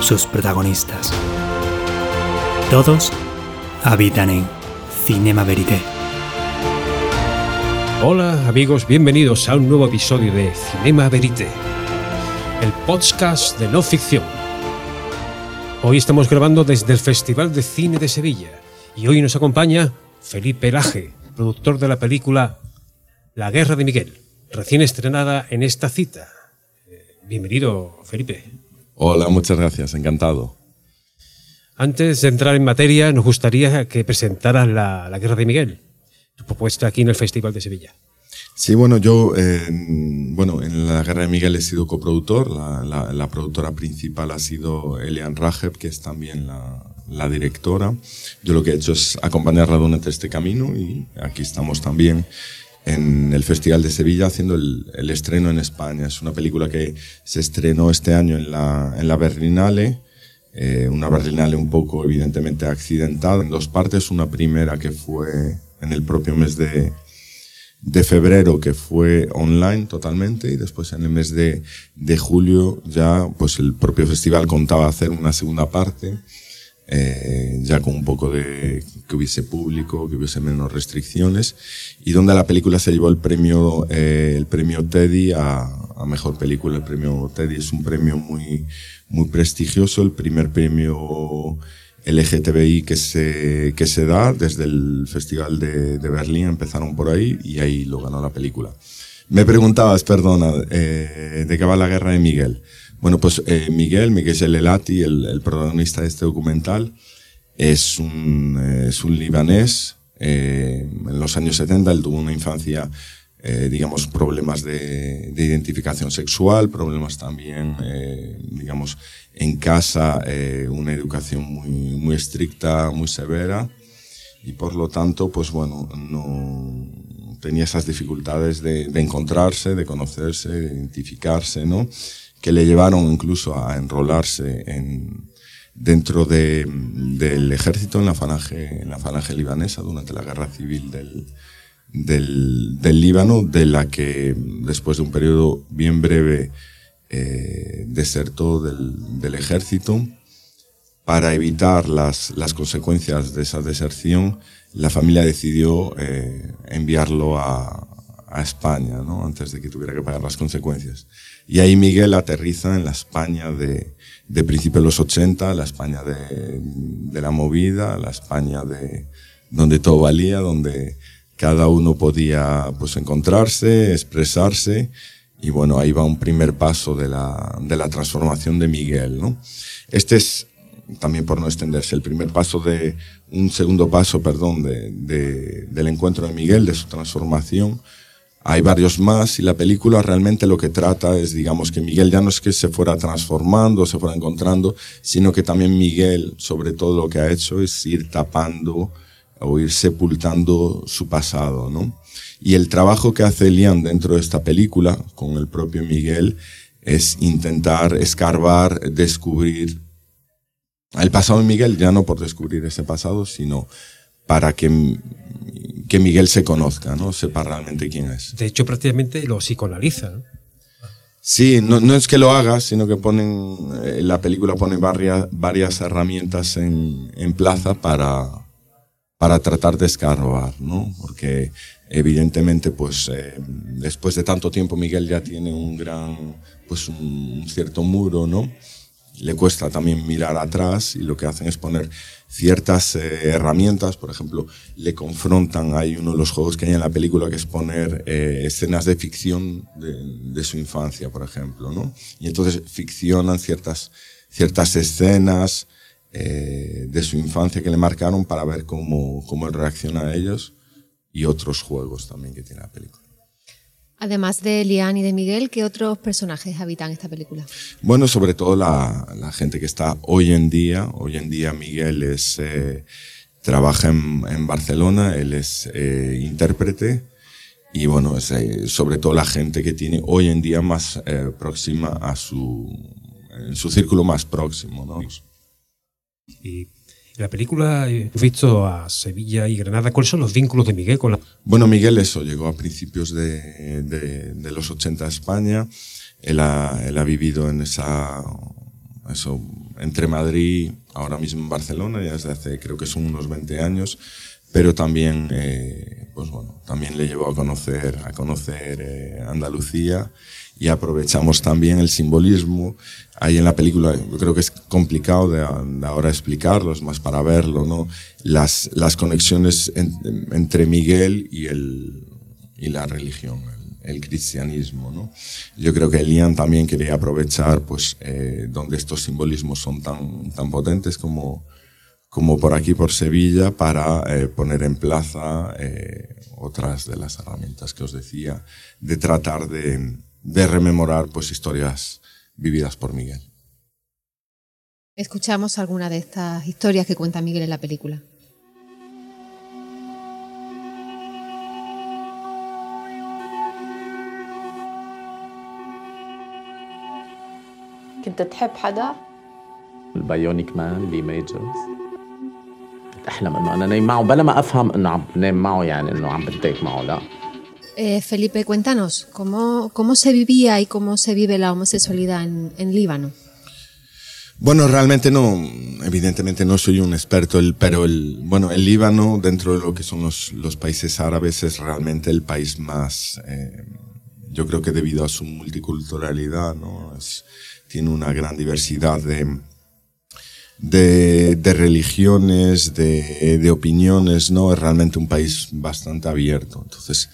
sus protagonistas. Todos habitan en Cinema Verité. Hola amigos, bienvenidos a un nuevo episodio de Cinema Verité, el podcast de no ficción. Hoy estamos grabando desde el Festival de Cine de Sevilla y hoy nos acompaña Felipe Laje, productor de la película La Guerra de Miguel, recién estrenada en esta cita. Eh, Bienvenido, Felipe. Hola, muchas gracias, encantado. Antes de entrar en materia, nos gustaría que presentaras la, la Guerra de Miguel, tu propuesta aquí en el Festival de Sevilla. Sí, bueno, yo, eh, bueno, en la Guerra de Miguel he sido coproductor, la, la- la productora principal ha sido Elian Rajeb, que es también la, la directora. Yo lo que he hecho es acompañarla durante este camino y aquí estamos también en el Festival de Sevilla haciendo el, el estreno en España. Es una película que se estrenó este año en la, en la Berlinale, eh, una Berlinale un poco evidentemente accidentada en dos partes. Una primera que fue en el propio mes de, de febrero que fue online totalmente y después en el mes de, de julio ya pues el propio festival contaba hacer una segunda parte eh, ya con un poco de que hubiese público, que hubiese menos restricciones y donde la película se llevó el premio eh, el premio Teddy a, a mejor película. El premio Teddy es un premio muy muy prestigioso, el primer premio LGTBI que se, que se da desde el Festival de, de Berlín, empezaron por ahí y ahí lo ganó la película. Me preguntabas, perdona, eh, de qué va la guerra de Miguel. Bueno, pues eh, Miguel, Miguel Gelelati, el, el protagonista de este documental, es un, eh, es un libanés. eh, en los años 70 él tuvo una infancia, eh, digamos, problemas de, de identificación sexual, problemas también, eh, digamos, en casa, eh, una educación muy, muy estricta, muy severa y por lo tanto, pues bueno, no tenía esas dificultades de, de encontrarse, de conocerse, de identificarse, ¿no? Que le llevaron incluso a enrolarse en, dentro de, del ejército en la falange, en la falange libanesa durante la guerra civil del, del, del Líbano, de la que después de un periodo bien breve eh, desertó del, del ejército para evitar las, las consecuencias de esa deserción, la familia decidió eh, enviarlo a, a España, ¿no? antes de que tuviera que pagar las consecuencias. Y ahí Miguel aterriza en la España de, de principios de los 80, la España de, de la movida, la España de donde todo valía, donde cada uno podía pues encontrarse, expresarse, y bueno, ahí va un primer paso de la, de la transformación de Miguel, ¿no? Este es, también por no extenderse, el primer paso de, un segundo paso, perdón, de, de- del encuentro de Miguel, de su transformación. Hay varios más y la película realmente lo que trata es, digamos, que Miguel ya no es que se fuera transformando, se fuera encontrando, sino que también Miguel, sobre todo lo que ha hecho es ir tapando o ir sepultando su pasado, ¿no? Y el trabajo que hace Elian dentro de esta película, con el propio Miguel, es intentar escarbar, descubrir el pasado de Miguel, ya no por descubrir ese pasado, sino para que, que Miguel se conozca, ¿no? Sepa realmente quién es. De hecho, prácticamente lo psicoanaliza. ¿no? Sí, no, no es que lo haga, sino que ponen, eh, la película pone varias, varias herramientas en, en plaza para, para tratar de escarbar, ¿no? Porque evidentemente, pues, eh, después de tanto tiempo Miguel ya tiene un gran, pues, un, un cierto muro, ¿no? Le cuesta también mirar atrás y lo que hacen es poner ciertas eh, herramientas, por ejemplo, le confrontan, hay uno de los juegos que hay en la película que es poner eh, escenas de ficción de, su infancia, por ejemplo, ¿no? Y entonces ficcionan ciertas, ciertas escenas eh, de su infancia que le marcaron para ver cómo, cómo reacciona a ellos y otros juegos también que tiene la película. Además de Lian y de Miguel, ¿qué otros personajes habitan esta película? Bueno, sobre todo la, gente que está hoy en día. Hoy en día Miguel es, eh, trabaja en, Barcelona, él es eh, intérprete y bueno, es, eh, sobre todo la gente que tiene hoy en día más próxima a su, en su círculo más próximo. ¿no? Y en la película he visto a Sevilla y Granada. ¿Cuáles son los vínculos de Miguel con la.? Bueno, Miguel, eso, llegó a principios de, de, los 80 a España. Él ha, él ha vivido en esa. Eso, entre Madrid, ahora mismo en Barcelona, ya desde hace, creo que son unos 20 años. Pero también, eh, pues bueno, también le llevó a conocer, a conocer eh, Andalucía y aprovechamos también el simbolismo. Ahí en la película yo creo que es complicado de, ahora explicarlo, es más para verlo, ¿no? Las, las conexiones entre Miguel y, el, y la religión, el, cristianismo, ¿no? Yo creo que Elian también quería aprovechar, pues, eh, donde estos simbolismos son tan, tan potentes como, como por aquí, por Sevilla, para eh, poner en plaza eh, otras de las herramientas que os decía, de tratar de de rememorar pues historias vividas por Miguel. Escuchamos alguna de estas historias que cuenta Miguel en la película. كنت تحب حدا؟ البايونيك مان لي ميجرز كنت احلم انه انا نايم معه بلا ما افهم انه عم بنام معه يعني انه عم بتيك معه لا Eh, Felipe, cuéntanos, ¿cómo, ¿cómo se vivía y cómo se vive la homosexualidad en, en Líbano? Bueno, realmente no, evidentemente no soy un experto, pero el, bueno, el Líbano, dentro de lo que son los, los países árabes, es realmente el país más, eh, yo creo que debido a su multiculturalidad, ¿no? Es, tiene una gran diversidad de, de, de religiones, de, de, opiniones, ¿no? Es realmente un país bastante abierto. Entonces,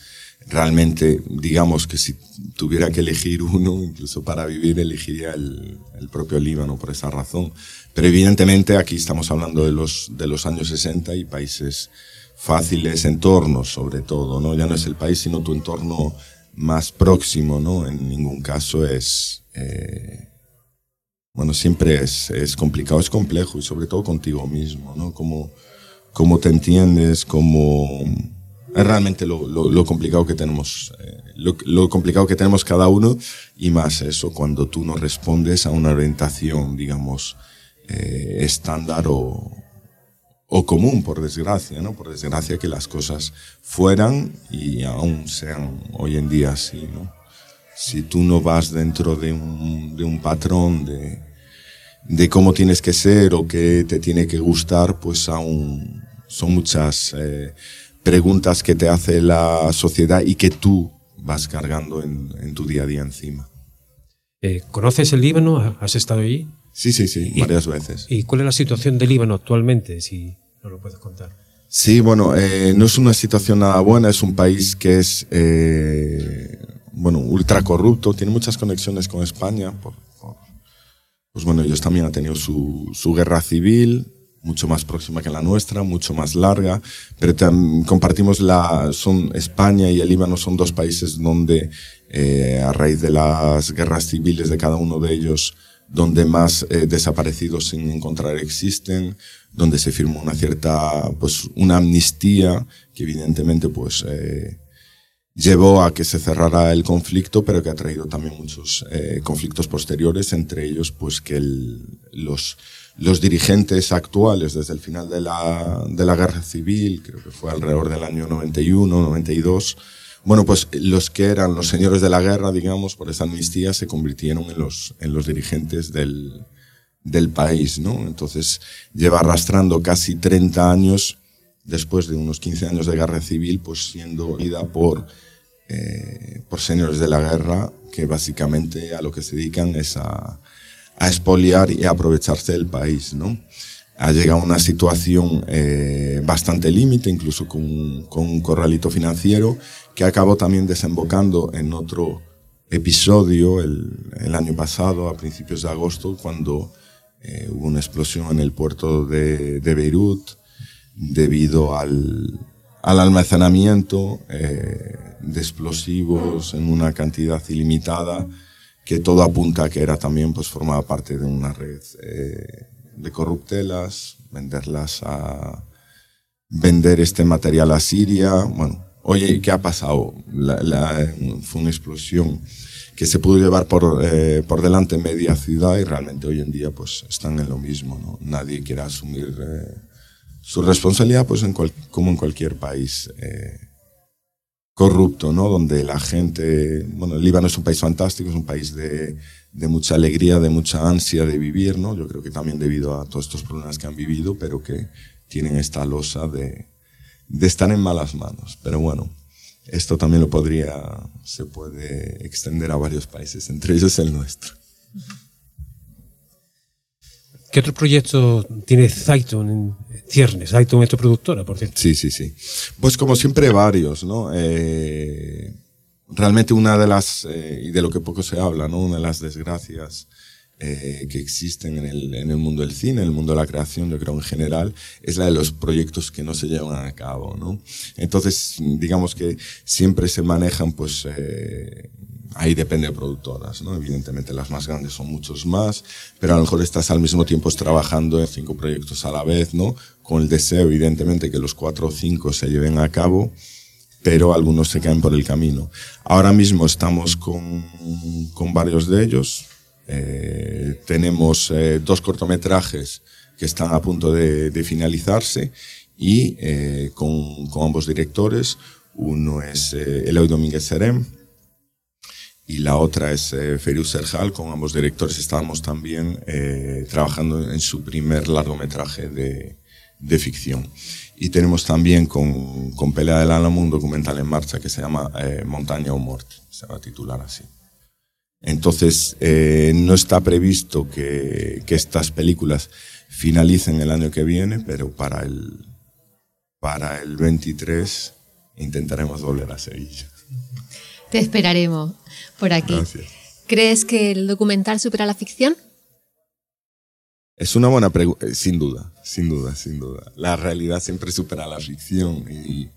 realmente, digamos que si tuviera que elegir uno, incluso para vivir, elegiría el, el, propio Líbano por esa razón. Pero evidentemente aquí estamos hablando de los, de los años 60 y países fáciles, entornos sobre todo, ¿no? Ya no es el país, sino tu entorno más próximo, ¿no? En ningún caso es, eh, bueno, siempre es, es complicado, es complejo y sobre todo contigo mismo, ¿no? Cómo, cómo te entiendes, cómo es realmente lo, lo, complicado que tenemos, eh, lo, complicado que tenemos cada uno y más eso cuando tú no respondes a una orientación, digamos, eh, estándar o, o común, por desgracia, ¿no? Por desgracia que las cosas fueran y aún sean hoy en día así, ¿no? Si tú no vas dentro de un, de un patrón de, de cómo tienes que ser o qué te tiene que gustar, pues aún son muchas eh, preguntas que te hace la sociedad y que tú vas cargando en, tu día a día encima. Eh, ¿Conoces el Líbano? ¿Has estado allí? Sí, sí, sí, varias veces. ¿Y cuál es la situación del Líbano actualmente, si no lo puedes contar? Sí, bueno, eh, no es una situación nada buena, es un país que es, bueno, ultra corrupto, tiene muchas conexiones con España, pues bueno, ellos también han tenido su, su guerra civil, mucho más próxima que la nuestra, mucho más larga, pero compartimos la, son España y el Líbano son dos países donde eh, a raíz de las guerras civiles de cada uno de ellos, donde más eh, desaparecidos sin encontrar existen, donde se firmó una cierta, pues una amnistía que evidentemente pues eh, llevó a que se cerrara el conflicto, pero que ha traído también muchos eh, conflictos posteriores, entre ellos pues que el, los los dirigentes actuales desde el final de la, de la guerra civil, creo que fue alrededor del año 91, 92, bueno, pues los que eran los señores de la guerra, digamos, por esa amnistía, se convirtieron en los, en los dirigentes del, del país, ¿no? Entonces lleva arrastrando casi 30 años, después de unos 15 años de guerra civil, pues siendo ida por, eh, por señores de la guerra, que básicamente a lo que se dedican es a, a expoliar y aprovecharse del país, ¿no? Ha llegado a una situación eh, bastante límite, incluso con, con, un corralito financiero, que acabó también desembocando en otro episodio el, el año pasado, a principios de agosto, cuando eh, hubo una explosión en el puerto de, de Beirut debido al, al almacenamiento eh, de explosivos en una cantidad ilimitada, que todo apunta a que era también, pues formaba parte de una red eh, de corruptelas, venderlas a vender este material a Siria. Bueno, oye, ¿qué ha pasado? fue una explosión que se pudo llevar por, eh, por delante media ciudad y realmente hoy en día pues están en lo mismo. ¿no? Nadie quiere asumir eh, su responsabilidad pues en como en cualquier país eh, corrupto, ¿no? donde la gente, bueno, el Líbano es un país fantástico, es un país de, mucha alegría, de mucha ansia de vivir, ¿no? yo creo que también debido a todos estos problemas que han vivido, pero que tienen esta losa de, estar en malas manos. Pero bueno, esto también lo podría, se puede extender a varios países, entre ellos el nuestro. ¿Qué otro proyecto tiene en ciernes? Zayton es tu productora, por cierto. Sí, sí, sí. Pues como siempre varios, ¿no? Eh, realmente una de las, eh, y de lo que poco se habla, ¿no? Una de las desgracias eh, que existen en el, en el, mundo del cine, en el mundo de la creación, yo creo en general, es la de los proyectos que no se llevan a cabo, ¿no? Entonces, digamos que siempre se manejan, pues, ahí depende de productoras, ¿no? Evidentemente las más grandes son muchos más, pero a lo mejor estás al mismo tiempo trabajando en cinco proyectos a la vez, ¿no? Con el deseo, evidentemente, que los cuatro o cinco se lleven a cabo, pero algunos se caen por el camino. Ahora mismo estamos con, con varios de ellos, eh, tenemos eh, dos cortometrajes que están a punto de, finalizarse y eh, con, ambos directores. Uno es Eloy Domínguez Serem y la otra es eh, Serjal. Con ambos directores estábamos también trabajando en su primer largometraje de, de ficción. Y tenemos también con, con Pelea del Álamo un documental en marcha que se llama Montaña o Muerte, se va a titular así. Entonces, eh, no está previsto que, que, estas películas finalicen el año que viene, pero para el, para el 23 intentaremos volver a Sevilla. Te esperaremos por aquí. Gracias. ¿Crees que el documental supera la ficción? Es una buena pregunta, eh, sin duda, sin duda, sin duda. La realidad siempre supera la ficción y,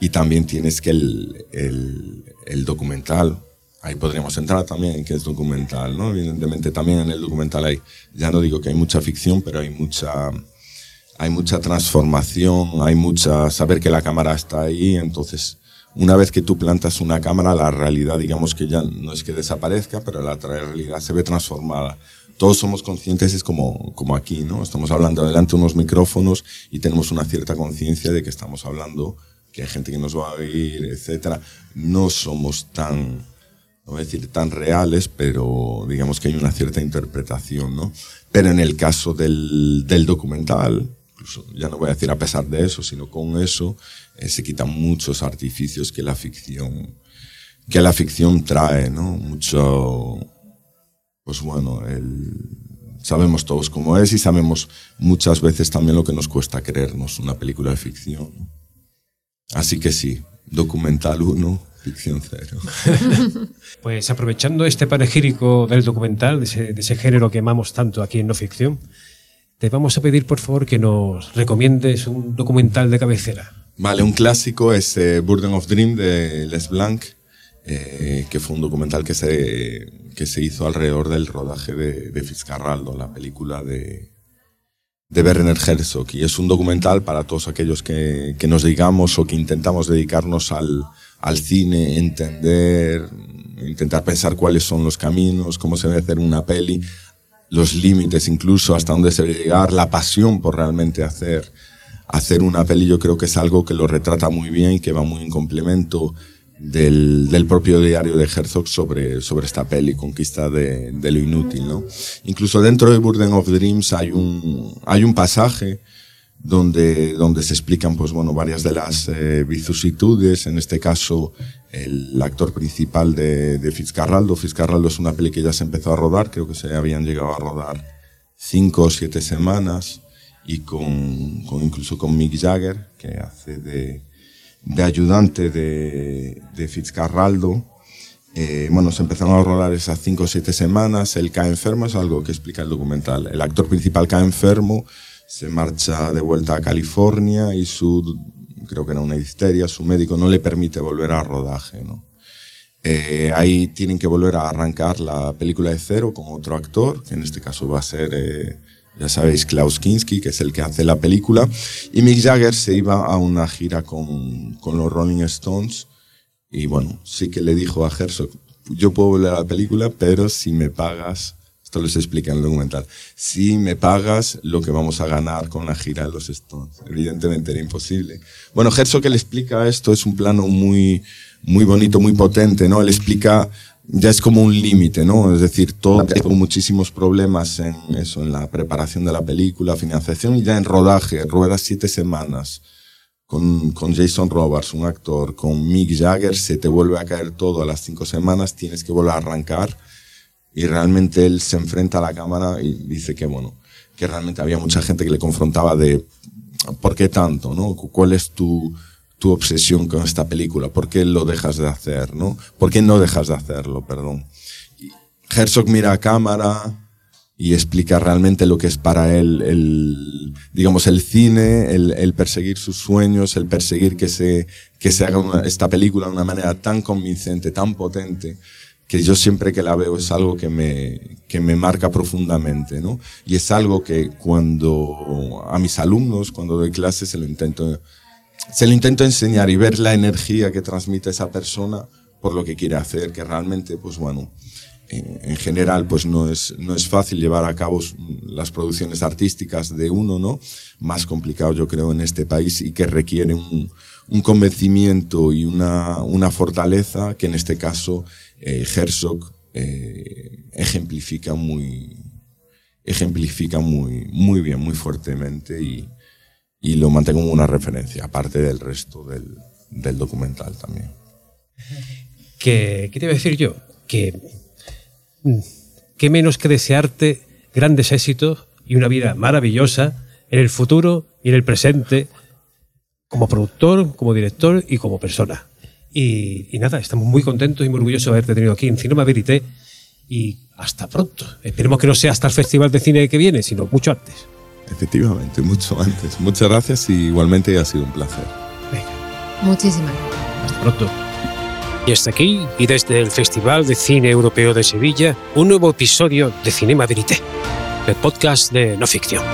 y también tienes que el, el, el documental ahí podríamos entrar también en que es documental, ¿no? Evidentemente también en el documental hay, ya no digo que hay mucha ficción, pero hay mucha, hay mucha transformación, hay mucha, saber que la cámara está ahí, entonces una vez que tú plantas una cámara, la realidad digamos que ya no es que desaparezca, pero la realidad se ve transformada. Todos somos conscientes, es como, como aquí, ¿no? Estamos hablando delante de unos micrófonos y tenemos una cierta conciencia de que estamos hablando, que hay gente que nos va a oír, etcétera. No somos tan, no voy a decir tan reales, pero digamos que hay una cierta interpretación, ¿no? Pero en el caso del, del documental, incluso ya no voy a decir a pesar de eso, sino con eso, eh, se quitan muchos artificios que la ficción, que la ficción trae, ¿no? Mucho, pues bueno, el, sabemos todos cómo es y sabemos muchas veces también lo que nos cuesta creernos una película de ficción. Así que sí, documental uno, ficción cero. pues aprovechando este panegírico del documental, de ese, género que amamos tanto aquí en no ficción, te vamos a pedir por favor que nos recomiendes un documental de cabecera. Vale, un clásico es eh, Burden of Dream de Les Blanc, eh, que fue un documental que se, que se hizo alrededor del rodaje de, de Fitzcarraldo, la película de, de Werner Herzog. Y es un documental para todos aquellos que, que nos digamos o que intentamos dedicarnos al, al cine, entender, intentar pensar cuáles son los caminos, cómo se debe hacer una peli, los límites incluso, hasta dónde se debe llegar, la pasión por realmente hacer, hacer una peli, yo creo que es algo que lo retrata muy bien y que va muy en complemento del, del propio diario de Herzog sobre, sobre esta peli, Conquista de, de lo Inútil. ¿no? Incluso dentro de Burden of Dreams hay un, hay un pasaje donde, donde se explican pues, bueno, varias de las eh, vicisitudes. En este caso, el actor principal de, de Fitzcarraldo. Fitzcarraldo es una peli que ya se empezó a rodar, creo que se habían llegado a rodar cinco o siete semanas, y con, con incluso con Mick Jagger, que hace de, de ayudante de, de Fitzcarraldo. Eh, bueno, se empezaron a rodar esas cinco o siete semanas, él cae enfermo, es algo que explica el documental. El actor principal cae enfermo, se marcha de vuelta a California y su creo que era una histeria, su médico no le permite volver al rodaje, ¿no? Eh, ahí tienen que volver a arrancar la película de cero con otro actor, que en este caso va a ser, eh, ya sabéis, Klaus Kinski, que es el que hace la película. Y Mick Jagger se iba a una gira con, con los Rolling Stones. Y bueno, sí que le dijo a Herzog, yo puedo volver a la película, pero si me pagas, esto les explica en el documental, si me pagas lo que vamos a ganar con la gira de los Stones. Evidentemente era imposible. Bueno, Herzog que le explica esto es un plano muy muy bonito, muy potente, ¿no? Él explica, ya es como un límite, ¿no? Es decir, todo, tengo muchísimos problemas en eso, en la preparación de la película, financiación y ya en rodaje, ruedas siete semanas. Con, con Jason Roberts, un actor, con Mick Jagger, se te vuelve a caer todo a las cinco semanas, tienes que volver a arrancar. Y realmente él se enfrenta a la cámara y dice que, bueno, que realmente había mucha gente que le confrontaba de, ¿por qué tanto? ¿no? ¿Cuál es tu, tu obsesión con esta película? ¿Por qué lo dejas de hacer? ¿no? ¿Por qué no dejas de hacerlo? Perdón. Herzog mira a cámara y explica realmente lo que es para él el, digamos, el cine, el, perseguir sus sueños, el perseguir que se, que se haga esta película de una manera tan convincente, tan potente, que yo siempre que la veo es algo que me, que me marca profundamente, ¿no? Y es algo que cuando a mis alumnos, cuando doy clases, se lo intento se lo intento enseñar y ver la energía que transmite esa persona por lo que quiere hacer, que realmente, pues bueno, en, general, pues no es, no es fácil llevar a cabo las producciones artísticas de uno, ¿no? Más complicado, yo creo, en este país y que requiere un, un convencimiento y una, una, fortaleza que en este caso eh, Herzog eh, ejemplifica muy, ejemplifica muy, muy bien, muy fuertemente y, lo mantengo como una referencia, aparte del resto del, documental también. ¿Qué, ¿Qué te iba a decir yo? Que, mm, qué menos que desearte grandes éxitos y una vida maravillosa en el futuro y en el presente, como productor, como director y como persona. Y, y nada, estamos muy contentos y muy orgullosos de haberte tenido aquí en Cinema Verité y hasta pronto. Esperemos que no sea hasta el Festival de Cine que viene, sino mucho antes. Efectivamente, mucho antes. Muchas gracias y igualmente ha sido un placer. Venga. Muchísimas gracias. Hasta pronto. Y hasta aquí, y desde el Festival de Cine Europeo de Sevilla, un nuevo episodio de Cinema Verité, el podcast de no ficción.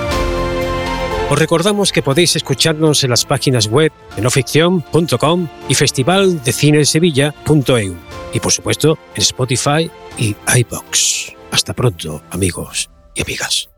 Os recordamos que podéis escucharnos en las páginas web de noficción.com y festivaldecinesevilla.eu y por supuesto en Spotify y iBox. Hasta pronto, amigos y amigas.